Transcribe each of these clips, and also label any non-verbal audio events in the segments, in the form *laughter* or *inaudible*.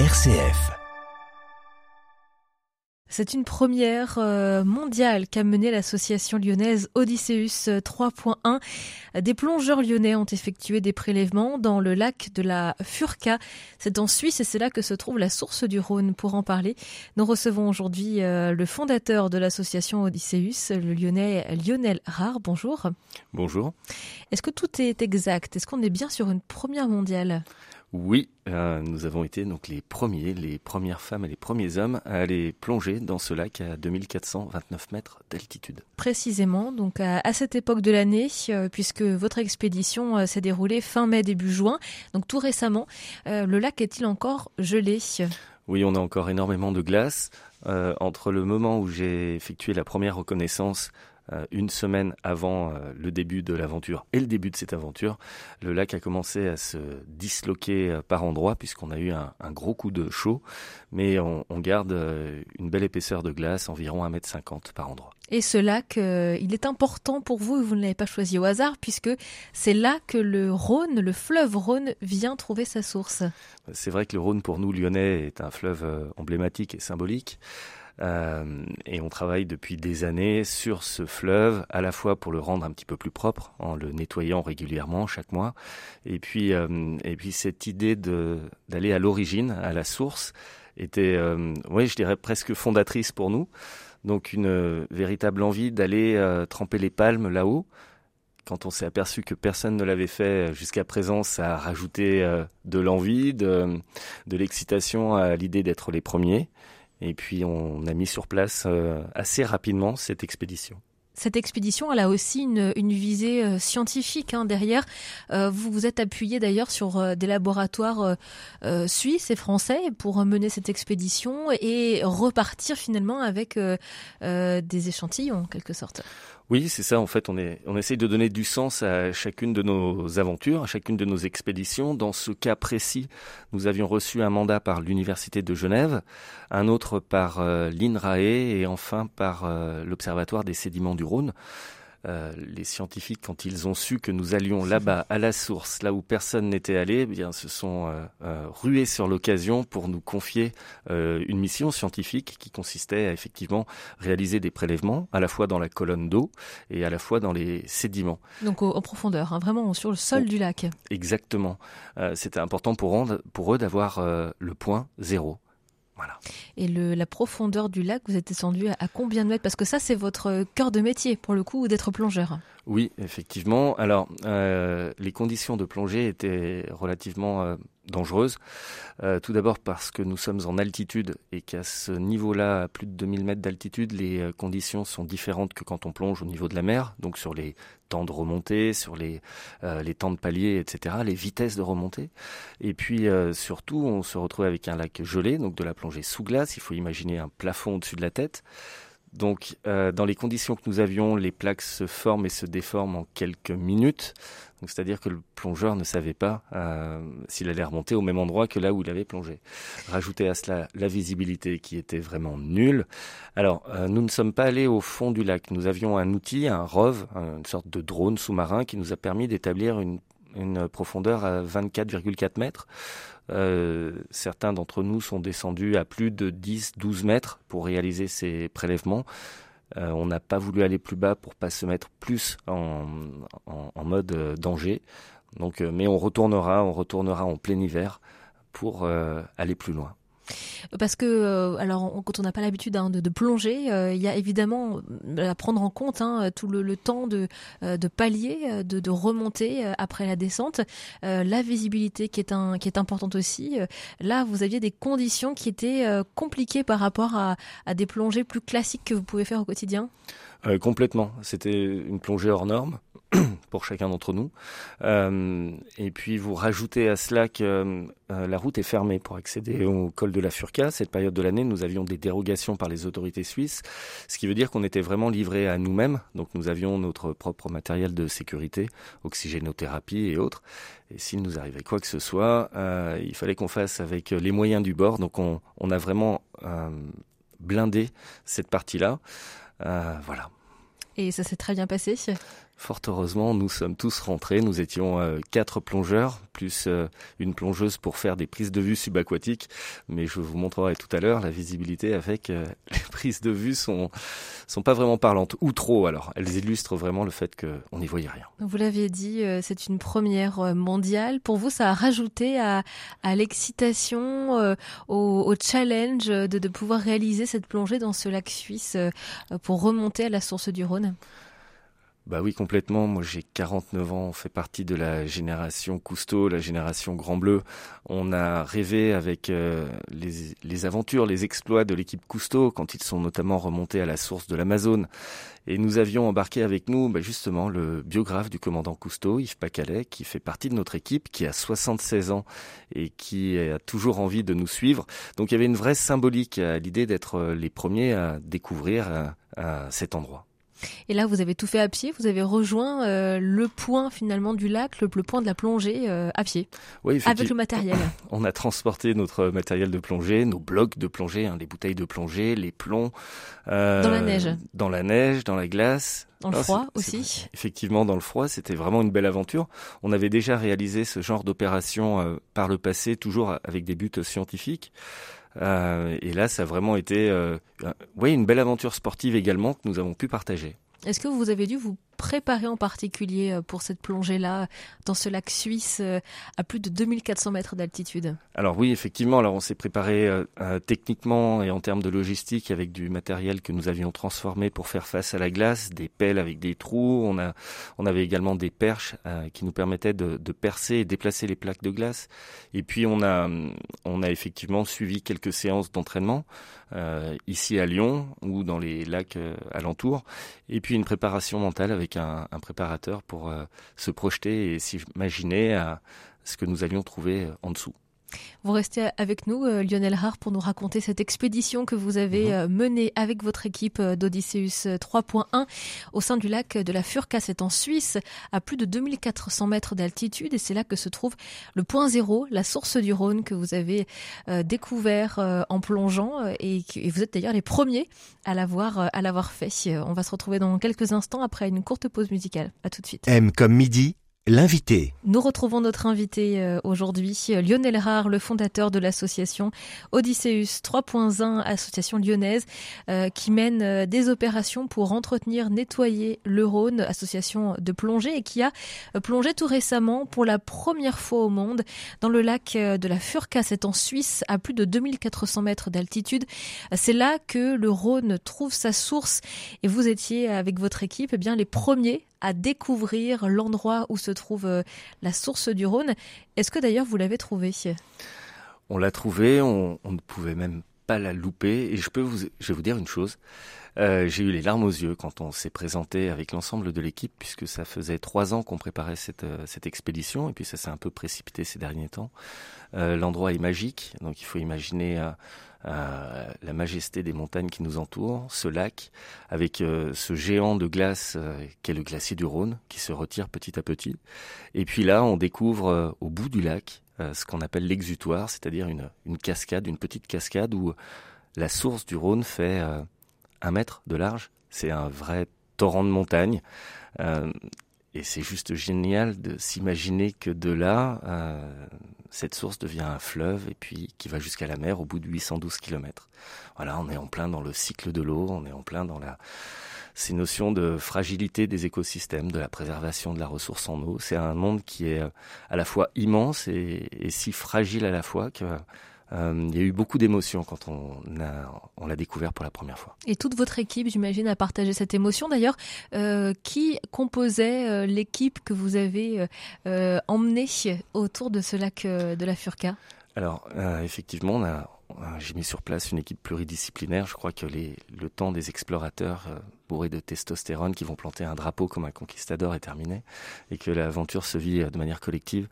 RCF. C'est une première euh, mondiale qu'a menée l'association lyonnaise Odysseus 3.1. Des plongeurs lyonnais ont effectué des prélèvements dans le lac de la Furca. C'est en Suisse et c'est là que se trouve la source du Rhône. Pour en parler, nous recevons aujourd'hui euh, le fondateur de l'association Odysseus, le lyonnais Lionel Rare. Bonjour. Bonjour. Est-ce que tout est exact? Est-ce qu'on est bien sur une première mondiale? Oui, euh, nous avons été donc les premiers, les premières femmes et les premiers hommes à aller plonger dans ce lac à 2429 mètres d'altitude. Précisément, donc à, cette époque de l'année, euh, puisque votre expédition euh, s'est déroulée fin mai début juin, donc tout récemment, le lac est-il encore gelé? Oui, on a encore énormément de glace. entre le moment où j'ai effectué la première reconnaissance une semaine avant euh, le début de l'aventure et le début de cette aventure, le lac a commencé à se disloquer euh, par endroits puisqu'on a eu un, gros coup de chaud, mais on, garde une belle épaisseur de glace, environ 1m50 par endroit. Et ce lac, il est important pour vous et vous ne l'avez pas choisi au hasard puisque c'est là que le Rhône, le fleuve Rhône, vient trouver sa source. C'est vrai que le Rhône pour nous lyonnais est un fleuve emblématique et symbolique. Euh, et on travaille depuis des années sur ce fleuve, à la fois pour le rendre un petit peu plus propre, en le nettoyant régulièrement chaque mois, et puis, euh, et puis cette idée d'aller à l'origine, à la source, était, euh, oui, je dirais presque fondatrice pour nous. Donc une véritable envie d'aller tremper les palmes là-haut. Quand on s'est aperçu que personne ne l'avait fait jusqu'à présent, ça a rajouté de l'envie, de, de l'excitation à l'idée d'être les premiers. Et puis on a mis sur place euh, assez rapidement cette expédition. Cette expédition, elle a aussi une, visée euh, scientifique hein, derrière. Euh, vous vous êtes appuyé d'ailleurs sur des laboratoires suisses et français pour mener cette expédition et repartir finalement avec des échantillons en quelque sorte. Oui, c'est ça. En fait, on, est, on essaye de donner du sens à chacune de nos aventures, à chacune de nos expéditions. Dans ce cas précis, nous avions reçu un mandat par l'Université de Genève, un autre par euh, l'INRAE et enfin par euh, l'Observatoire des sédiments du Rhône. Euh, les scientifiques, quand ils ont su que nous allions là-bas, à la source, là où personne n'était allé, eh bien, se sont euh, euh, rués sur l'occasion pour nous confier une mission scientifique qui consistait à effectivement réaliser des prélèvements, à la fois dans la colonne d'eau et à la fois dans les sédiments. Donc en profondeur, hein, vraiment sur le sol du lac. Exactement. C'était important pour, pour eux d'avoir le point zéro. Voilà. Et le, la profondeur du lac, vous êtes descendu à, combien de mètres? Parce que ça, c'est votre cœur de métier, pour le coup, d'être plongeur. Oui, effectivement. Alors, euh, les conditions de plongée étaient relativement euh, dangereuses. Euh, tout d'abord parce que nous sommes en altitude et qu'à ce niveau-là, à plus de 2000 mètres d'altitude, les euh, conditions sont différentes que quand on plonge au niveau de la mer, donc sur les temps de remontée, sur les, euh, les temps de palier, etc., les vitesses de remontée. Et puis surtout, on se retrouve avec un lac gelé, donc de la plongée sous glace. Il faut imaginer un plafond au-dessus de la tête. Donc, euh, dans les conditions que nous avions, les plaques se forment et se déforment en quelques minutes. c'est-à-dire que le plongeur ne savait pas euh, s'il allait remonter au même endroit que là où il avait plongé. Rajoutez à cela la visibilité qui était vraiment nulle. Alors, euh, nous ne sommes pas allés au fond du lac. Nous avions un outil, un ROV, une sorte de drone sous-marin qui nous a permis d'établir une une profondeur à 24,4 mètres. Euh, certains d'entre nous sont descendus à plus de 10-12 mètres pour réaliser ces prélèvements. Euh, on n'a pas voulu aller plus bas pour pas se mettre plus en, en, mode euh, danger. Donc, mais on retournera, on retournera en plein hiver pour aller plus loin. Parce que, euh, alors, quand on n'a pas l'habitude hein, de, plonger, euh, il y a évidemment euh, à prendre en compte hein, tout le, temps de, de palier, de, remonter après la descente, la visibilité qui est, importante aussi. Là, vous aviez des conditions qui étaient compliquées par rapport à, à des plongées plus classiques que vous pouvez faire au quotidien? Complètement. C'était une plongée hors norme *clears throat* pour chacun d'entre nous. Euh, et puis vous rajoutez à cela que euh, la route est fermée pour accéder au col de la Furca. Cette période de l'année, nous avions des dérogations par les autorités suisses, ce qui veut dire qu'on était vraiment livré à nous-mêmes. Donc nous avions notre propre matériel de sécurité, oxygénothérapie et autres. Et s'il nous arrivait quoi que ce soit, euh, il fallait qu'on fasse avec les moyens du bord. Donc on, on a vraiment blindé cette partie-là. voilà. Et ça s'est très bien passé Fort heureusement, nous sommes tous rentrés. Nous étions euh, quatre plongeurs, plus euh, une plongeuse pour faire des prises de vue subaquatiques. Mais je vous montrerai tout à l'heure, la visibilité avec *laughs* les prises de vue sont sont pas vraiment parlantes, ou trop alors. Elles illustrent vraiment le fait qu'on n'y voyait rien. Vous l'aviez dit, c'est une première mondiale. Pour vous, ça a rajouté à, l'excitation, au, challenge de pouvoir réaliser cette plongée dans ce lac suisse pour remonter à la source du Rhône? Bah oui, complètement. Moi, j'ai 49 ans. On fait partie de la génération Cousteau, la génération Grand Bleu. On a rêvé avec euh, les, aventures, les exploits de l'équipe Cousteau quand ils sont notamment remontés à la source de l'Amazone. Et nous avions embarqué avec nous, bah justement, le biographe du commandant Cousteau, Yves Pacalet, qui fait partie de notre équipe, qui a 76 ans et qui a toujours envie de nous suivre. Donc, il y avait une vraie symbolique à l'idée d'être euh, les premiers à découvrir euh, cet endroit. Et là, vous avez tout fait à pied. Vous avez rejoint euh, le point finalement du lac, le, point de la plongée euh, à pied. Oui, avec le matériel. *laughs* On a transporté notre matériel de plongée, nos blocs de plongée, hein, les bouteilles de plongée, les plombs. Euh, dans la neige. Dans la neige, dans la glace. Dans le froid aussi. Effectivement, dans le froid, c'était vraiment une belle aventure. On avait déjà réalisé ce genre d'opération par le passé, toujours avec des buts scientifiques. Euh, et là, ça a vraiment été euh, une belle aventure sportive également que nous avons pu partager. Est-ce que vous avez dû vous préparé en particulier euh, pour cette plongée-là dans ce lac suisse euh, à plus de 2400 mètres d'altitude Alors oui, effectivement. Alors on s'est préparé euh, techniquement et en termes de logistique avec du matériel que nous avions transformé pour faire face à la glace, des pelles avec des trous. On a, on avait également des perches qui nous permettaient de, percer et déplacer les plaques de glace. Et puis on a, on a effectivement suivi quelques séances d'entraînement ici à Lyon ou dans les lacs alentours. Et puis une préparation mentale avec avec un, préparateur pour euh, se projeter et s'imaginer à ce que nous allions trouver euh, en dessous. Vous restez avec nous, euh, Lionel Hart, pour nous raconter cette expédition que vous avez mhm. euh, menée avec votre équipe euh, d'Odysseus 3.1 au sein du lac de la Furka. C'est en Suisse, à plus de 2400 mètres d'altitude, et c'est là que se trouve le point zéro, la source du Rhône que vous avez découvert en plongeant, et, vous êtes d'ailleurs les premiers à l'avoir à l'avoir fait. On va se retrouver dans quelques instants après une courte pause musicale. À tout de suite. M comme midi L'invité. Nous retrouvons notre invité euh, aujourd'hui, Lionel Rare, le fondateur de l'association Odysseus 3.1, association lyonnaise, euh, qui mène euh, des opérations pour entretenir, nettoyer le Rhône, association de plongée, et qui a plongé tout récemment pour la première fois au monde dans le lac de la Furka, c'est en Suisse, à plus de 2400 mètres d'altitude. C'est là que le Rhône trouve sa source, et vous étiez avec votre équipe, eh bien les premiers à découvrir l'endroit où se trouve euh, la source du Rhône. Est-ce que d'ailleurs vous l'avez trouvé? On l'a trouvé, on, ne pouvait même pas la louper. Et je peux vous, je vais vous dire une chose. Euh, j'ai eu les larmes aux yeux quand on s'est présenté avec l'ensemble de l'équipe, puisque ça faisait trois ans qu'on préparait cette, euh, cette expédition, et puis ça s'est un peu précipité ces derniers temps. L'endroit est magique, donc il faut imaginer euh, la majesté des montagnes qui nous entourent, ce lac, avec euh, ce géant de glace euh, qu'est le glacier du Rhône, qui se retire petit à petit. Et puis là, on découvre au bout du lac ce qu'on appelle l'exutoire, c'est-à-dire une, une, cascade, une petite cascade où la source du Rhône fait un mètre de large. C'est un vrai torrent de montagne. Et c'est juste génial de s'imaginer que de là, euh, cette source devient un fleuve et puis qui va jusqu'à la mer au bout de 812 km. Voilà, on est en plein dans le cycle de l'eau, on est en plein dans la ces notions de fragilité des écosystèmes, de la préservation de la ressource en eau. C'est un monde qui est à la fois immense et si fragile à la fois que euh, il y a eu beaucoup d'émotions quand on on l'a découvert pour la première fois. Et toute votre équipe, j'imagine, a partagé cette émotion. D'ailleurs, euh, qui composait euh, l'équipe que vous avez emmenée autour de ce lac de la Furca? Alors, effectivement, on a, j'ai mis sur place une équipe pluridisciplinaire. Je crois que les, le temps des explorateurs bourrés de testostérone qui vont planter un drapeau comme un conquistador est terminé et que l'aventure se vit de manière collective.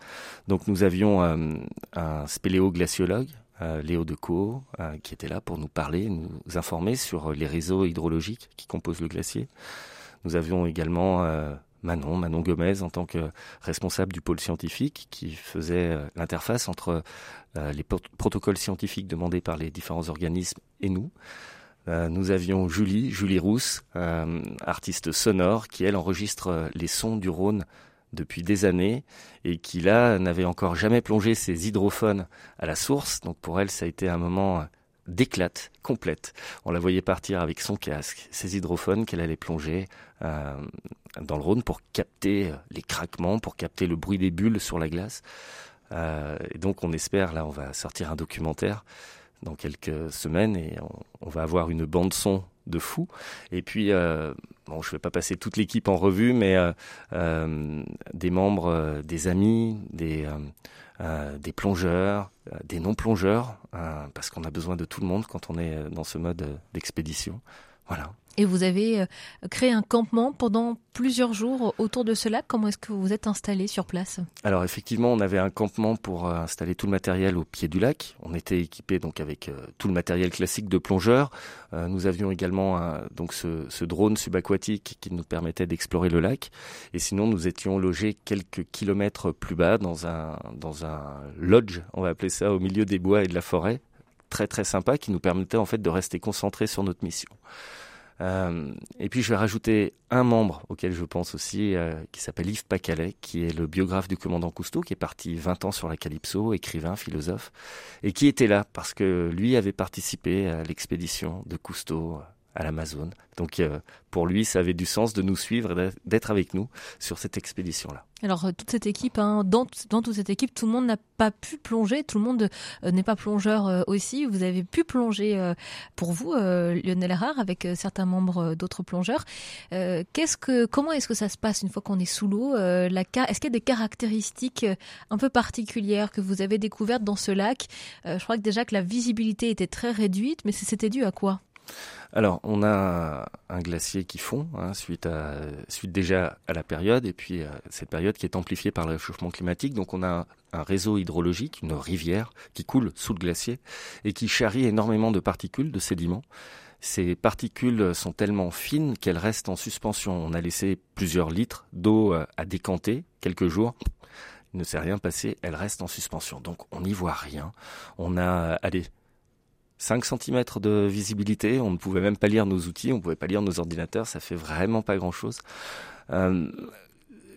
Donc nous avions un spéléo-glaciologue Léo Decaux, euh, qui était là pour nous parler, nous informer sur les réseaux hydrologiques qui composent le glacier. Nous avions également euh, Manon, Manon Gomez en tant que responsable du pôle scientifique qui faisait l'interface entre les protocoles scientifiques demandés par les différents organismes et nous. nous avions Julie, Julie Rousse, artiste sonore, qui elle enregistre les sons du Rhône depuis des années et qui là n'avait encore jamais plongé ses hydrophones à la source. Donc pour elle, ça a été un moment d'éclate complète. On la voyait partir avec son casque, ses hydrophones qu'elle allait plonger euh, dans le Rhône pour capter euh, les craquements, pour capter le bruit des bulles sur la glace. Euh, et donc on espère, là on va sortir un documentaire dans quelques semaines et on, va avoir une bande son de fou. Et puis, bon, je ne vais pas passer toute l'équipe en revue, mais des membres, des amis, des euh, plongeurs, euh, des non-plongeurs, euh, parce qu'on a besoin de tout le monde quand on est dans ce mode d'expédition. Voilà. Et vous avez euh, créé un campement pendant plusieurs jours autour de ce lac. Comment est-ce que vous vous êtes installé sur place? Alors effectivement, on avait un campement pour euh, installer tout le matériel au pied du lac. On était équipé donc avec euh, tout le matériel classique de plongeur. nous avions également donc ce, ce, drone subaquatique qui nous permettait d'explorer le lac. Et sinon, nous étions logés quelques kilomètres plus bas dans un dans un lodge, on va appeler ça, au milieu des bois et de la forêt, très très sympa, qui nous permettait en fait de rester concentrés sur notre mission. Euh, et puis je vais rajouter un membre auquel je pense aussi, euh, qui s'appelle Yves Pacalet, qui est le biographe du commandant Cousteau, qui est parti 20 ans sur la Calypso, écrivain, philosophe, et qui était là parce que lui avait participé à l'expédition de Cousteau à l'Amazone. Donc euh, pour lui, ça avait du sens de nous suivre d'être avec nous sur cette expédition-là. Alors toute cette équipe, hein, dans, toute cette équipe, tout le monde n'a pas pu plonger, tout le monde euh, n'est pas plongeur euh, aussi. Vous avez pu plonger pour vous, Lionel Erard, avec certains membres d'autres plongeurs. comment est-ce que ça se passe une fois qu'on est sous l'eau Est-ce qu'il y a des caractéristiques un peu particulières que vous avez découvertes dans ce lac? Je crois que déjà que la visibilité était très réduite, mais c'était dû à quoi? Alors, on a un glacier qui fond hein, suite, à, suite déjà à la période, et puis euh, cette période qui est amplifiée par le réchauffement climatique. Donc, on a un réseau hydrologique, une rivière qui coule sous le glacier et qui charrie énormément de particules, de sédiments. Ces particules sont tellement fines qu'elles restent en suspension. On a laissé plusieurs litres d'eau euh, à décanter quelques jours. Il ne s'est rien passé, elles restent en suspension. Donc on n'y voit rien. On a, allez, 5 cm de visibilité, on ne pouvait même pas lire nos outils, on ne pouvait pas lire nos ordinateurs, ça fait vraiment pas grand-chose. Euh,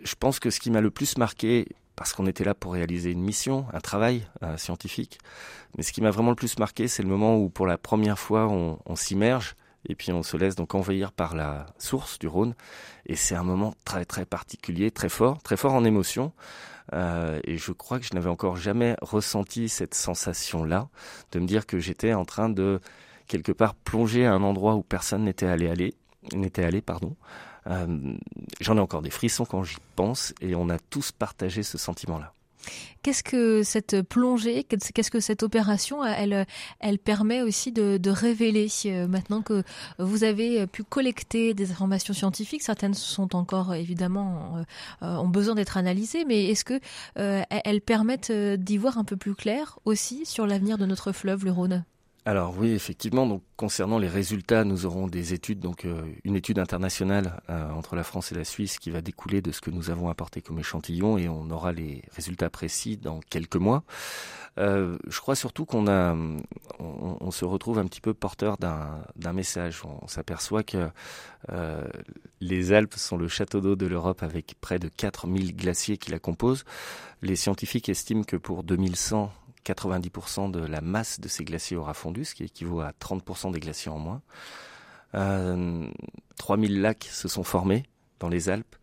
je pense que ce qui m'a le plus marqué, parce qu'on était là pour réaliser une mission, un travail euh, scientifique, mais ce qui m'a vraiment le plus marqué, c'est le moment où pour la première fois on, on s'immerge et puis on se laisse donc envahir par la source du Rhône. Et c'est un moment très très particulier, très fort, très fort en émotion. Euh, et je crois que je n'avais encore jamais ressenti cette sensation-là, de me dire que j'étais en train de quelque part plonger à un endroit où personne n'était allé n'était allé, pardon. Euh, J'en ai encore des frissons quand j'y pense, et on a tous partagé ce sentiment-là. Qu'est-ce que cette plongée, qu'est-ce que cette opération, elle, elle permet aussi de, de révéler euh, maintenant que vous avez pu collecter des informations scientifiques. Certaines sont encore évidemment euh, ont besoin d'être analysées, mais est-ce que euh, elles permettent d'y voir un peu plus clair aussi sur l'avenir de notre fleuve, le Rhône? Alors oui, effectivement. Donc concernant les résultats, nous aurons des études, donc euh, une étude internationale euh, entre la France et la Suisse qui va découler de ce que nous avons apporté comme échantillon, et on aura les résultats précis dans quelques mois. Euh, je crois surtout qu'on a, on, se retrouve un petit peu porteur d'un message. On, s'aperçoit que les Alpes sont le château d'eau de l'Europe avec près de 4000 glaciers qui la composent. Les scientifiques estiment que pour 2100 90% de la masse de ces glaciers aura fondu, ce qui équivaut à 30% des glaciers en moins. Euh, 3000 lacs se sont formés dans les Alpes.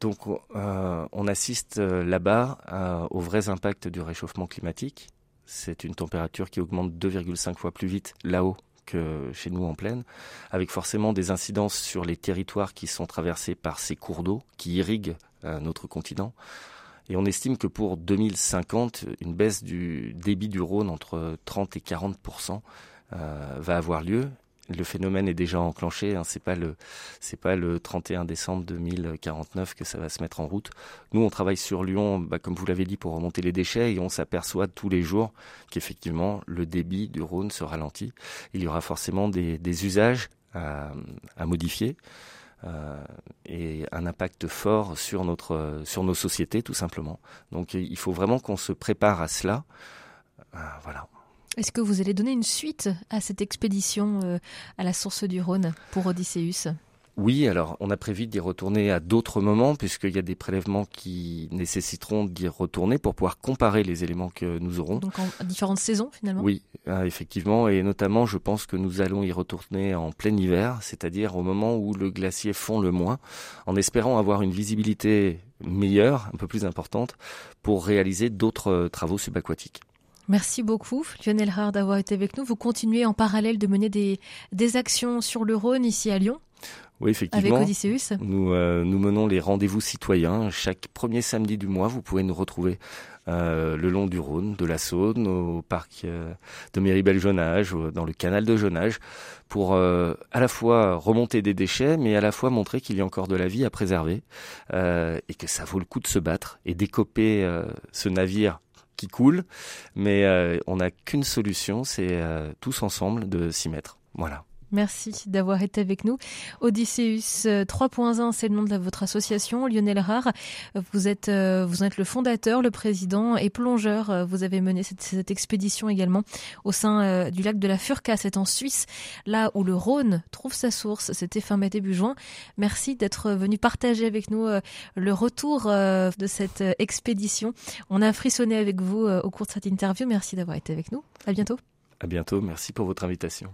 Donc euh, on assiste euh, là-bas euh, aux vrais impacts du réchauffement climatique. C'est une température qui augmente 2,5 fois plus vite là-haut que chez nous en plaine, avec forcément des incidences sur les territoires qui sont traversés par ces cours d'eau qui irriguent notre continent. Et on estime que pour 2050, une baisse du débit du Rhône entre 30 et 40 euh, va avoir lieu. Le phénomène est déjà enclenché. Hein, c'est pas le c'est pas le 31 décembre 2049 que ça va se mettre en route. Nous, on travaille sur Lyon, bah, comme vous l'avez dit, pour remonter les déchets, et on s'aperçoit tous les jours qu'effectivement le débit du Rhône se ralentit. Il y aura forcément des, des usages à, à modifier. Euh, et un impact fort sur notre sur nos sociétés tout simplement. Donc il faut vraiment qu'on se prépare à cela. Euh, voilà. Est-ce que vous allez donner une suite à cette expédition euh, à la source du Rhône pour Odysseus? Oui, alors on a prévu d'y retourner à d'autres moments puisqu'il y a des prélèvements qui nécessiteront d'y retourner pour pouvoir comparer les éléments que nous aurons. Donc en différentes saisons finalement? Oui, euh, effectivement, et notamment je pense que nous allons y retourner en plein hiver, c'est-à-dire au moment où le glacier fond le moins, en espérant avoir une visibilité meilleure, un peu plus importante, pour réaliser d'autres euh, travaux subaquatiques. Merci beaucoup, Lionel Rard, d'avoir été avec nous. Vous continuez en parallèle de mener des, des actions sur le Rhône ici à Lyon oui, effectivement. Avec Odysseus Nous, euh, nous menons les rendez-vous citoyens. Chaque premier samedi du mois, vous pouvez nous retrouver euh, le long du Rhône, de la Saône, au parc euh, de Méribel-Jonage, dans le canal de Jonage, pour euh, à la fois remonter des déchets, mais à la fois montrer qu'il y a encore de la vie à préserver et que ça vaut le coup de se battre et d'écoper ce navire qui coule. Mais on n'a qu'une solution, c'est tous ensemble de s'y mettre. Voilà. Merci d'avoir été avec nous. Odysseus 3.1, euh, c'est le nom de votre association. Lionel Rare, vous êtes, euh, vous êtes le fondateur, le président et plongeur. Euh, vous avez mené cette, expédition également au sein du lac de la Furca, c'est en Suisse, là où le Rhône trouve sa source. C'était fin mai, début juin. Merci d'être venu partager avec nous le retour de cette expédition. On a frissonné avec vous au cours de cette interview. Merci d'avoir été avec nous. À bientôt. À bientôt. Merci pour votre invitation.